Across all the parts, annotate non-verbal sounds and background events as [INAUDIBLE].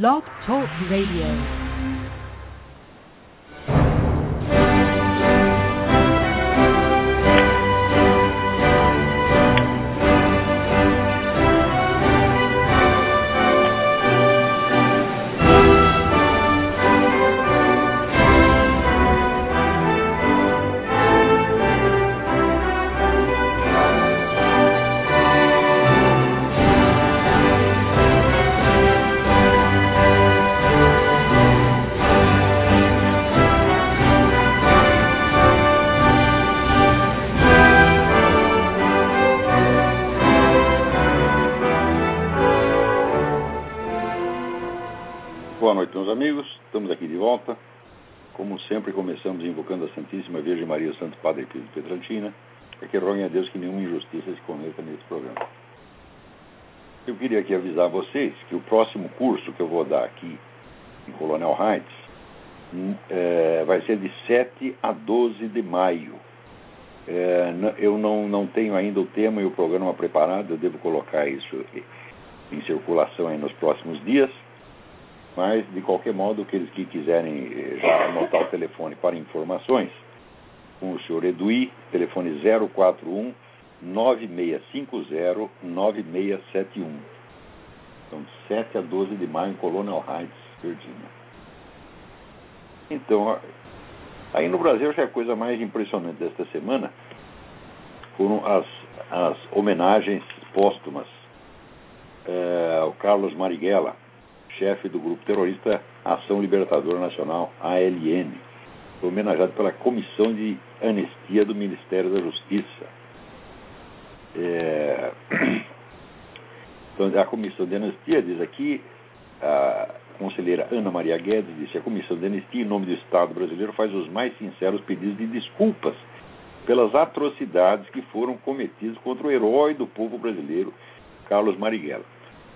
Blog Talk Radio. Começamos invocando a Santíssima Virgem Maria, o Santo Padre Pio de Petrantina, para que roguem a Deus que nenhuma injustiça se cometa nesse programa. Eu queria aqui avisar vocês que o próximo curso que eu vou dar aqui em Colonel Heights hum, é, vai ser de 7 a 12 de maio. É, eu não, não tenho ainda o tema e o programa preparado, eu devo colocar isso em circulação nos próximos dias. Mas, de qualquer modo, aqueles que quiserem eh, já anotar o telefone para informações, com o senhor Eduí, telefone 041 9650 9671. Então, de 7 a 12 de maio em Colonial Heights, Virgínia. Então, aí no Brasil, acho que a coisa mais impressionante desta semana foram as, as homenagens póstumas eh, ao Carlos Marighella, chefe do grupo terrorista Ação Libertadora Nacional, ALN, foi homenageado pela Comissão de Anistia do Ministério da Justiça. É... [CLEARS THROAT] Então, a Comissão de Anistia diz aqui, a conselheira Ana Maria Guedes disse, a Comissão de Anistia, em nome do Estado brasileiro, faz os mais sinceros pedidos de desculpas pelas atrocidades que foram cometidas contra o herói do povo brasileiro, Carlos Marighella.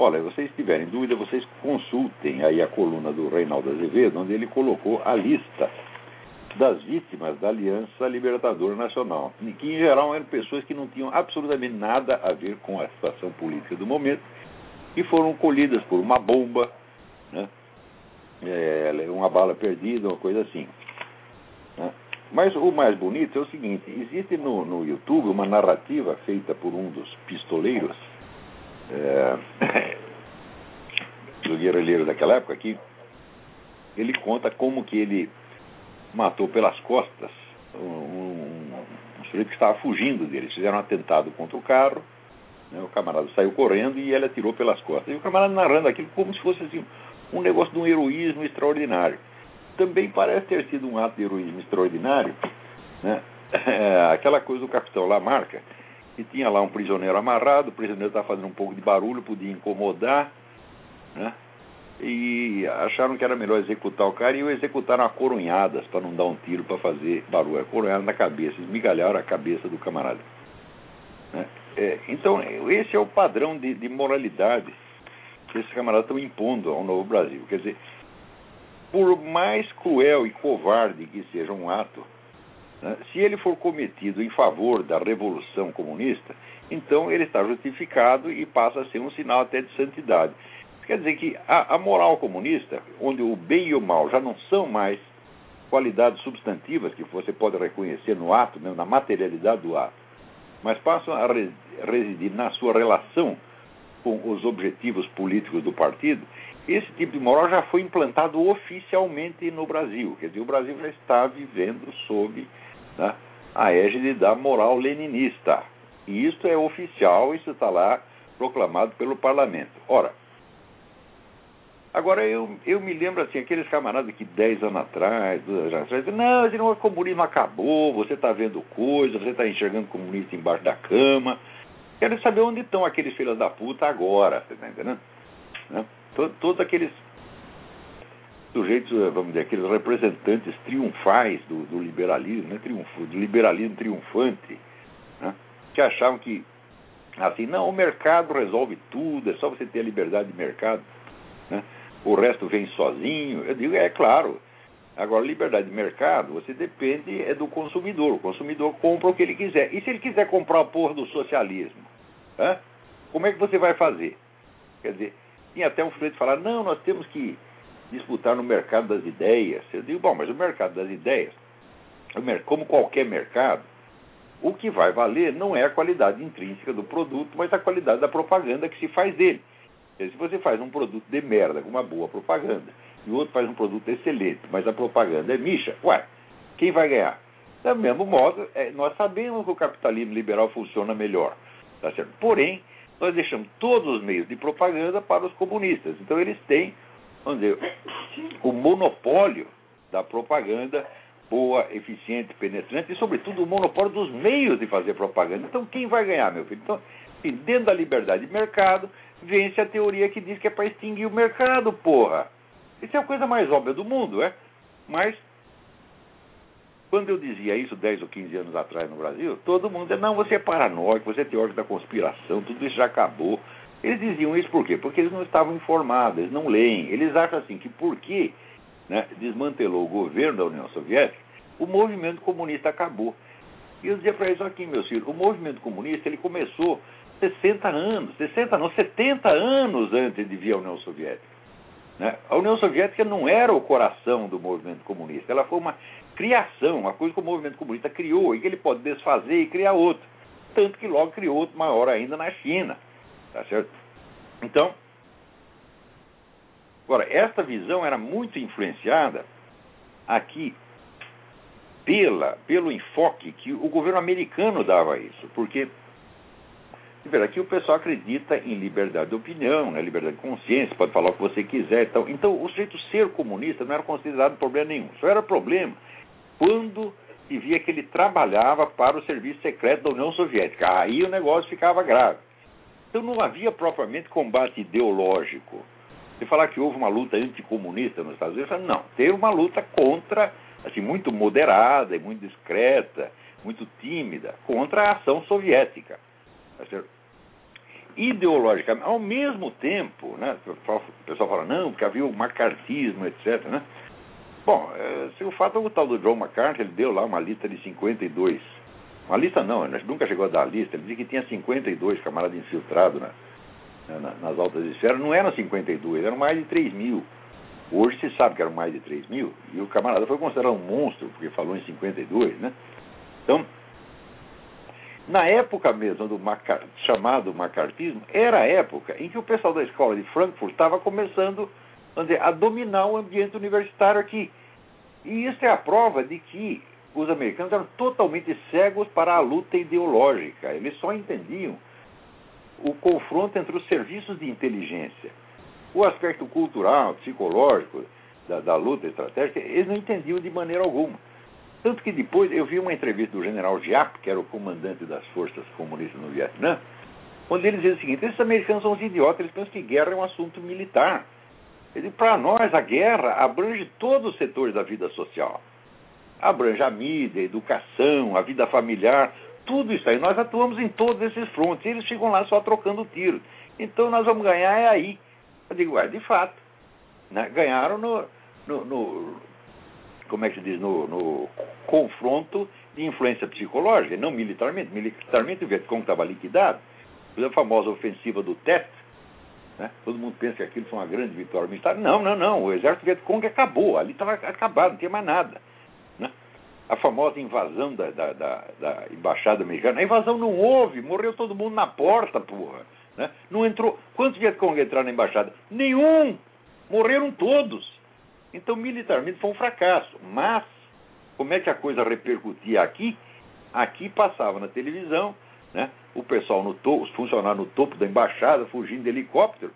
Olha, vocês tiverem dúvida, vocês consultem aí a coluna do Reinaldo Azevedo, onde ele colocou a lista das vítimas da Aliança Libertadora Nacional, que em geral eram pessoas que não tinham absolutamente nada a ver com a situação política do momento e foram colhidas por uma bomba, né? É, uma bala perdida, uma coisa assim. né? Mas o mais bonito é o seguinte: existe no, no YouTube uma narrativa feita por um dos pistoleiros é, [LAUGHS] do daquela época que ele conta como que ele matou pelas costas um, um, um sujeito que estava fugindo dele. Eles fizeram um atentado contra o carro, né, o camarada saiu correndo e ele atirou pelas costas. E o camarada narrando aquilo como se fosse assim, um negócio de um heroísmo extraordinário. Também parece ter sido um ato de heroísmo extraordinário, né? [LAUGHS] aquela coisa do capitão Lamarca, que tinha lá um prisioneiro amarrado, o prisioneiro estava fazendo um pouco de barulho, podia incomodar, né? e acharam que era melhor executar o cara e o executaram a coronhadas para não dar um tiro para fazer barulho, coronhada na cabeça, esmigalharam a cabeça do camarada. Né? É, então, esse é o padrão de, de moralidade que esses camaradas estão impondo ao novo Brasil. Quer dizer, por mais cruel e covarde que seja um ato, se ele for cometido em favor da revolução comunista, então ele está justificado e passa a ser um sinal até de santidade. Quer dizer que a, a moral comunista, onde o bem e o mal já não são mais qualidades substantivas que você pode reconhecer no ato, mesmo na materialidade do ato, mas passam a re, residir na sua relação com os objetivos políticos do partido, esse tipo de moral já foi implantado oficialmente no Brasil. Quer dizer, o Brasil já está vivendo sob né, a égide da moral leninista. E isso é oficial, isso está lá proclamado pelo parlamento. Ora, agora eu, eu me lembro assim, aqueles camaradas que 10 anos atrás, 12 anos atrás, não, esse não, o comunismo acabou, você está vendo coisa, você está enxergando comunista embaixo da cama. Quero saber onde estão aqueles filhos da puta agora, você está entendendo? Né? Todos aqueles sujeitos, vamos dizer, aqueles representantes triunfais do, do liberalismo, né? Triunfo, do liberalismo triunfante, né? que achavam que, assim, não, o mercado resolve tudo, é só você ter a liberdade de mercado, né? o resto vem sozinho. Eu digo, é claro. Agora, liberdade de mercado, você depende é do consumidor. O consumidor compra o que ele quiser. E se ele quiser comprar a porra do socialismo? Né? Como é que você vai fazer? Quer dizer, tinha até um sujeito falava, não, nós temos que disputar no mercado das ideias. Eu digo, bom, mas o mercado das ideias, como qualquer mercado, o que vai valer não é a qualidade intrínseca do produto, mas a qualidade da propaganda que se faz dele. Se você faz um produto de merda com uma boa propaganda, e o outro faz um produto excelente, mas a propaganda é micha, ué, quem vai ganhar? Do mesmo modo, é, nós sabemos que o capitalismo liberal funciona melhor. Tá certo? Porém, nós deixamos todos os meios de propaganda para os comunistas. Então eles têm, o monopólio da propaganda boa, eficiente, penetrante e, sobretudo, o monopólio dos meios de fazer propaganda. Então, quem vai ganhar, meu filho? Então, dentro da liberdade de mercado, vence a teoria que diz que é para extinguir o mercado, porra. Isso é a coisa mais óbvia do mundo, é? Mas quando eu dizia isso 10 ou 15 anos atrás no Brasil, todo mundo dizia, não, você é paranoico, você é teórico da conspiração, tudo isso já acabou. Eles diziam isso por quê? Porque eles não estavam informados, eles não leem. Eles acham assim que porque né, desmantelou o governo da União Soviética, o movimento comunista acabou. E eu dizia para eles aqui, meus filhos, o movimento comunista ele começou 60 anos, 60 não, 70 anos antes de vir a União Soviética. Né? A União Soviética não era o coração do movimento comunista, ela foi uma criação, uma coisa que o movimento comunista criou e que ele pode desfazer e criar outro. Tanto que logo criou outro maior ainda na China. Tá certo? Então, agora, esta visão era muito influenciada aqui pela, pelo enfoque que o governo americano dava a isso, porque Aqui o pessoal acredita em liberdade de opinião, né, liberdade de consciência, pode falar o que você quiser. Então, então o sujeito ser comunista não era considerado problema nenhum. Só era problema quando se via que ele trabalhava para o serviço secreto da União Soviética. Aí o negócio ficava grave. Então não havia propriamente combate ideológico. Você falar que houve uma luta anticomunista nos Estados Unidos, não. Teve uma luta contra, assim, muito moderada e muito discreta, muito tímida, contra a ação soviética. Tá ideologicamente, ao mesmo tempo, né, o pessoal fala, não, porque havia o macartismo, etc. Né? Bom, é, se o fato é o tal do John McCarthy, ele deu lá uma lista de 52. Uma lista não, nunca chegou a dar a lista, ele disse que tinha 52 camaradas infiltrados né, na, nas altas esferas. Não eram 52, eram mais de 3 mil. Hoje se sabe que eram mais de 3 mil, e o camarada foi considerado um monstro, porque falou em 52, né? Então, na época mesmo do chamado macartismo, era a época em que o pessoal da escola de Frankfurt estava começando dizer, a dominar o ambiente universitário aqui. E isso é a prova de que os americanos eram totalmente cegos para a luta ideológica. Eles só entendiam o confronto entre os serviços de inteligência. O aspecto cultural, psicológico da, da luta estratégica, eles não entendiam de maneira alguma. Tanto que depois eu vi uma entrevista do general Giap, que era o comandante das forças comunistas no Vietnã, onde ele dizia o seguinte: esses americanos são os idiotas, eles pensam que guerra é um assunto militar. Para nós, a guerra abrange todos os setores da vida social. Abrange a mídia, a educação, a vida familiar, tudo isso aí. Nós atuamos em todos esses frontes. Eles ficam lá só trocando tiro. Então nós vamos ganhar é aí. Eu digo, é de fato. Né? Ganharam no, no, no como é que se diz, no, no confronto de influência psicológica, não militarmente. Militarmente o Vietcong estava liquidado. A famosa ofensiva do Tet, né? todo mundo pensa que aquilo foi uma grande vitória militar. Não, não, não. O exército Vietcong acabou. Ali estava acabado, não tinha mais nada. A famosa invasão da, da, da, da, embaixada americana. A invasão não houve, morreu todo mundo na porta, porra. Né? Não entrou. Quantos Vietcong entraram na embaixada? Nenhum! Morreram todos. Então, militarmente foi um fracasso. Mas, como é que a coisa repercutia aqui? Aqui passava na televisão, né? o pessoal no topo, os funcionários no topo da embaixada, fugindo de helicóptero,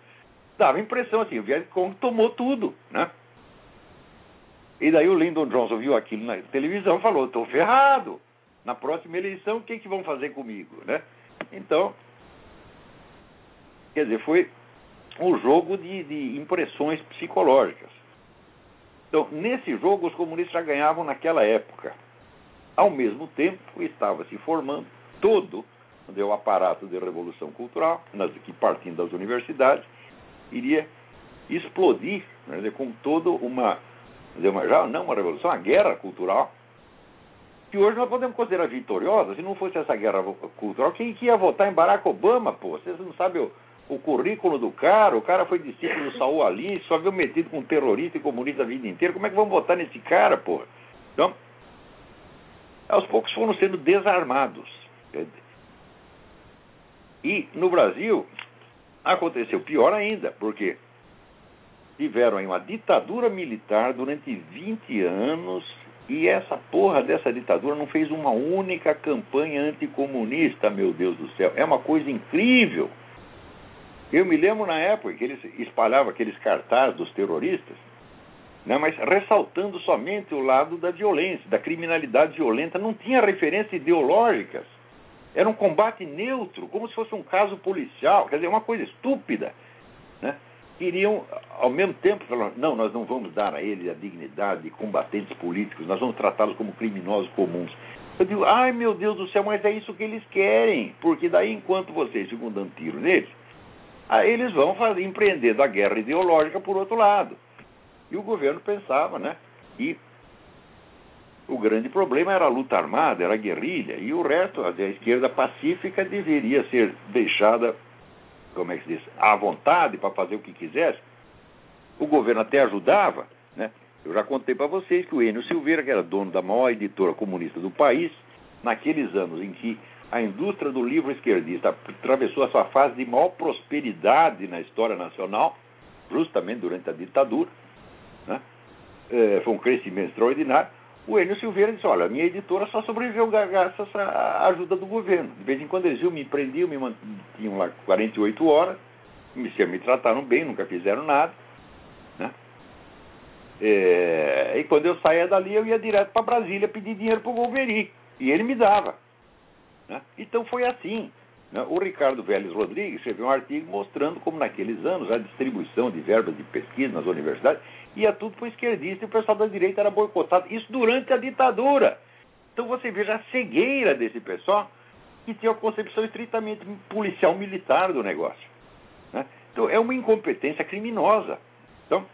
dava a impressão assim, o Vietcong tomou tudo, né? E daí o Lyndon Johnson viu aquilo na televisão e falou, estou ferrado. Na próxima eleição, o que, que vão fazer comigo, né? Então, quer dizer, foi um jogo de, de impressões psicológicas. Então, nesse jogo, os comunistas já ganhavam naquela época. Ao mesmo tempo, estava se formando todo o aparato de revolução cultural, que partindo das universidades, iria explodir né, com toda uma, uma, já não uma revolução, uma guerra cultural, que hoje nós podemos considerar vitoriosa. Se não fosse essa guerra cultural, quem que ia votar em Barack Obama, pô? Vocês não sabem o, o currículo do cara, o cara foi discípulo do Saul Ali, só viu metido com terrorista e comunista a vida inteira. Como é que vamos votar nesse cara, porra? Então, aos poucos foram sendo desarmados. E no Brasil aconteceu pior ainda, porque tiveram aí uma ditadura militar durante 20 anos e essa porra dessa ditadura não fez uma única campanha anticomunista, meu Deus do céu. É uma coisa incrível. Eu me lembro na época que eles espalhavam aqueles cartazes dos terroristas, né, mas ressaltando somente o lado da violência, da criminalidade violenta, não tinha referências ideológicas. Era um combate neutro, como se fosse um caso policial, quer dizer, uma coisa estúpida. Queriam, ao mesmo tempo, falar: não, nós não vamos dar a eles a dignidade de combatentes políticos, nós vamos tratá-los como criminosos comuns. Eu digo, ai meu Deus do céu, mas é isso que eles querem, porque daí enquanto vocês ficam dando tiro neles, aí eles vão fazer, empreender da guerra ideológica por outro lado. E o governo pensava, né? E o grande problema era a luta armada, era a guerrilha, e o resto, a esquerda pacífica, deveria ser deixada, como é que se diz, à vontade para fazer o que quisesse. O governo até ajudava, né? Eu já contei para vocês que o Enio Silveira, que era dono da maior editora comunista do país, naqueles anos em que a indústria do livro esquerdista atravessou a sua fase de maior prosperidade na história nacional, justamente durante a ditadura, né? É, foi um crescimento extraordinário. O Enio Silveira disse: Olha, a minha editora só sobreviveu graças à ajuda do governo. De vez em quando eles iam, me prendiam, me mantinham lá 48 horas, me, me trataram bem, nunca fizeram nada. Né? É, e quando eu saía dali, eu ia direto para Brasília pedir dinheiro para o Golbery. E ele me dava. Né? Então foi assim. Né? O Ricardo Vélez Rodrigues escreveu um artigo mostrando como, naqueles anos, a distribuição de verbas de pesquisa nas universidades ia tudo para o esquerdista e o pessoal da direita era boicotado. Isso durante a ditadura. Então você veja a cegueira desse pessoal que tinha a concepção estritamente policial militar do negócio. Né? Então é uma incompetência criminosa. Então,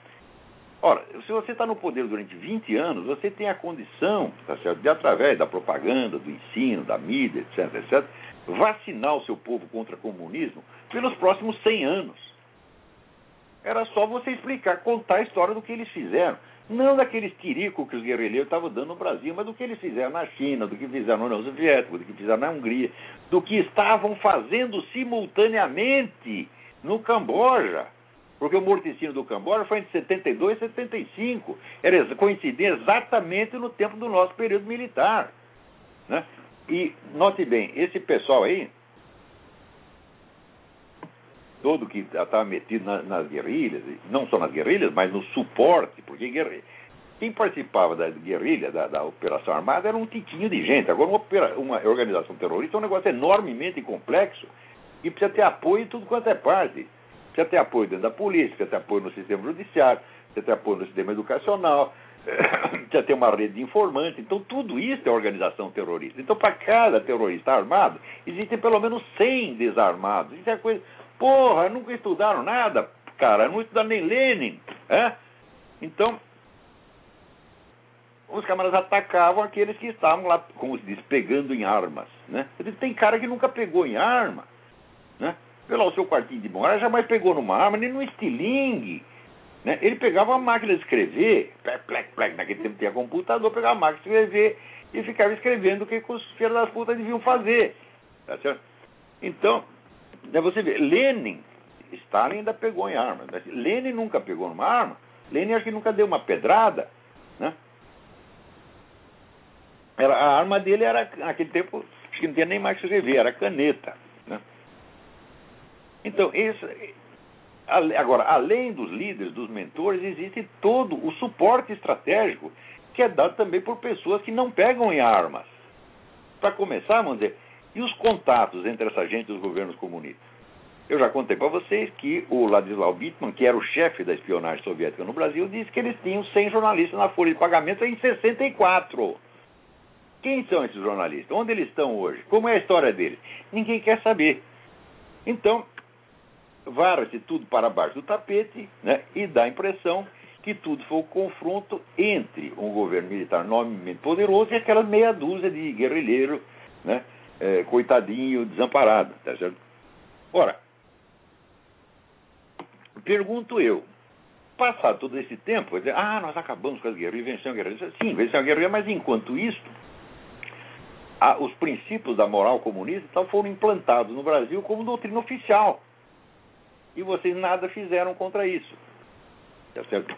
ora, se você está no poder durante 20 anos, você tem a condição, tá certo, de através da propaganda, do ensino, da mídia, etc., etc., vacinar o seu povo contra o comunismo pelos próximos 100 anos. Era só você explicar, contar a história do que eles fizeram. Não daqueles tiricos que os guerrilheiros estavam dando no Brasil, mas do que eles fizeram na China, do que fizeram na União Soviética, do que fizeram na Hungria, do que estavam fazendo simultaneamente no Camboja. Porque o morticínio do Camboja foi entre 72 e 75. Era coincidia exatamente no tempo do nosso período militar. Né? E note bem, esse pessoal aí, todo que estava metido na, nas guerrilhas, não só nas guerrilhas, mas no suporte, porque guerrilha, quem participava da guerrilha, da, da, operação armada, era um tiquinho de gente. Agora, uma, uma, organização terrorista é um negócio enormemente complexo e precisa ter apoio em tudo quanto é parte. Precisa ter apoio dentro da polícia, precisa ter apoio no sistema judiciário, precisa ter apoio no sistema educacional, [COUGHS] precisa ter uma rede de informantes. Então, tudo isso é organização terrorista. Então, para cada terrorista armado, existem pelo menos 100 desarmados. Isso é coisa. Porra, nunca estudaram nada, cara. Não estudaram nem Lenin. É? Então, os camaradas atacavam aqueles que estavam lá, como se diz, pegando em armas. Né? Tem cara que nunca pegou em arma. Né? Lá o seu quartinho de memória, jamais pegou numa arma, nem no estilingue. Né? Ele pegava a máquina de escrever, plec, plec, plec, naquele tempo tinha computador, pegava a máquina de escrever e ficava escrevendo o que os filhos das putas deviam fazer. Tá certo? Então, você vê, Lenin, Stalin ainda pegou em arma. Lenin nunca pegou numa arma. Lenin acho que nunca deu uma pedrada. Né? Era, a arma dele era, naquele tempo, acho que não tinha nem mais que escrever, era caneta. Né? Então, isso, Agora, além dos líderes, dos mentores, existe todo o suporte estratégico que é dado também por pessoas que não pegam em armas. Para começar, vamos dizer, e os contatos entre essa gente e os governos comunistas? Eu já contei para vocês que o Ladislau Bittman, que era o chefe da espionagem soviética no Brasil, disse que eles tinham 100 jornalistas na folha de pagamento em 64. Quem são esses jornalistas? Onde eles estão hoje? Como é a história deles? Ninguém quer saber. Então, vara-se tudo para baixo do tapete né, e dá a impressão que tudo foi o confronto entre um governo militar enormemente poderoso e aquela meia dúzia de guerrilheiro, né, é, coitadinho, desamparado. Tá certo? Ora, pergunto eu, passado todo esse tempo, dizer, ah, nós acabamos com as guerras vencemos a guerra. Sim, vencemos a guerra, mas enquanto isso, a, os princípios da moral comunista tal, foram implantados no Brasil como doutrina oficial. E vocês nada fizeram contra isso. Tá certo?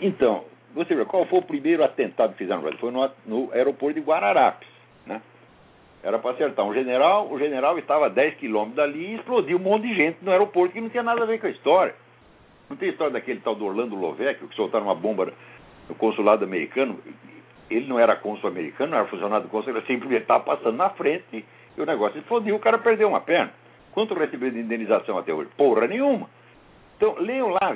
Então, você vê, qual foi o primeiro atentado que fizeram no Brasil? Foi no, no aeroporto de Guararapes. Né? Era para acertar um general, o general estava a 10 quilômetros dali e explodiu um monte de gente no aeroporto que não tinha nada a ver com a história. Não tem história daquele tal do Orlando Lovecchio que soltaram uma bomba no consulado americano. Ele não era cônsul americano, não era funcionário do cônsul, ele simplesmente estava passando na frente e, e o negócio explodiu, o cara perdeu uma perna. Quanto recebeu de indenização até hoje? Porra nenhuma. Então, leiam lá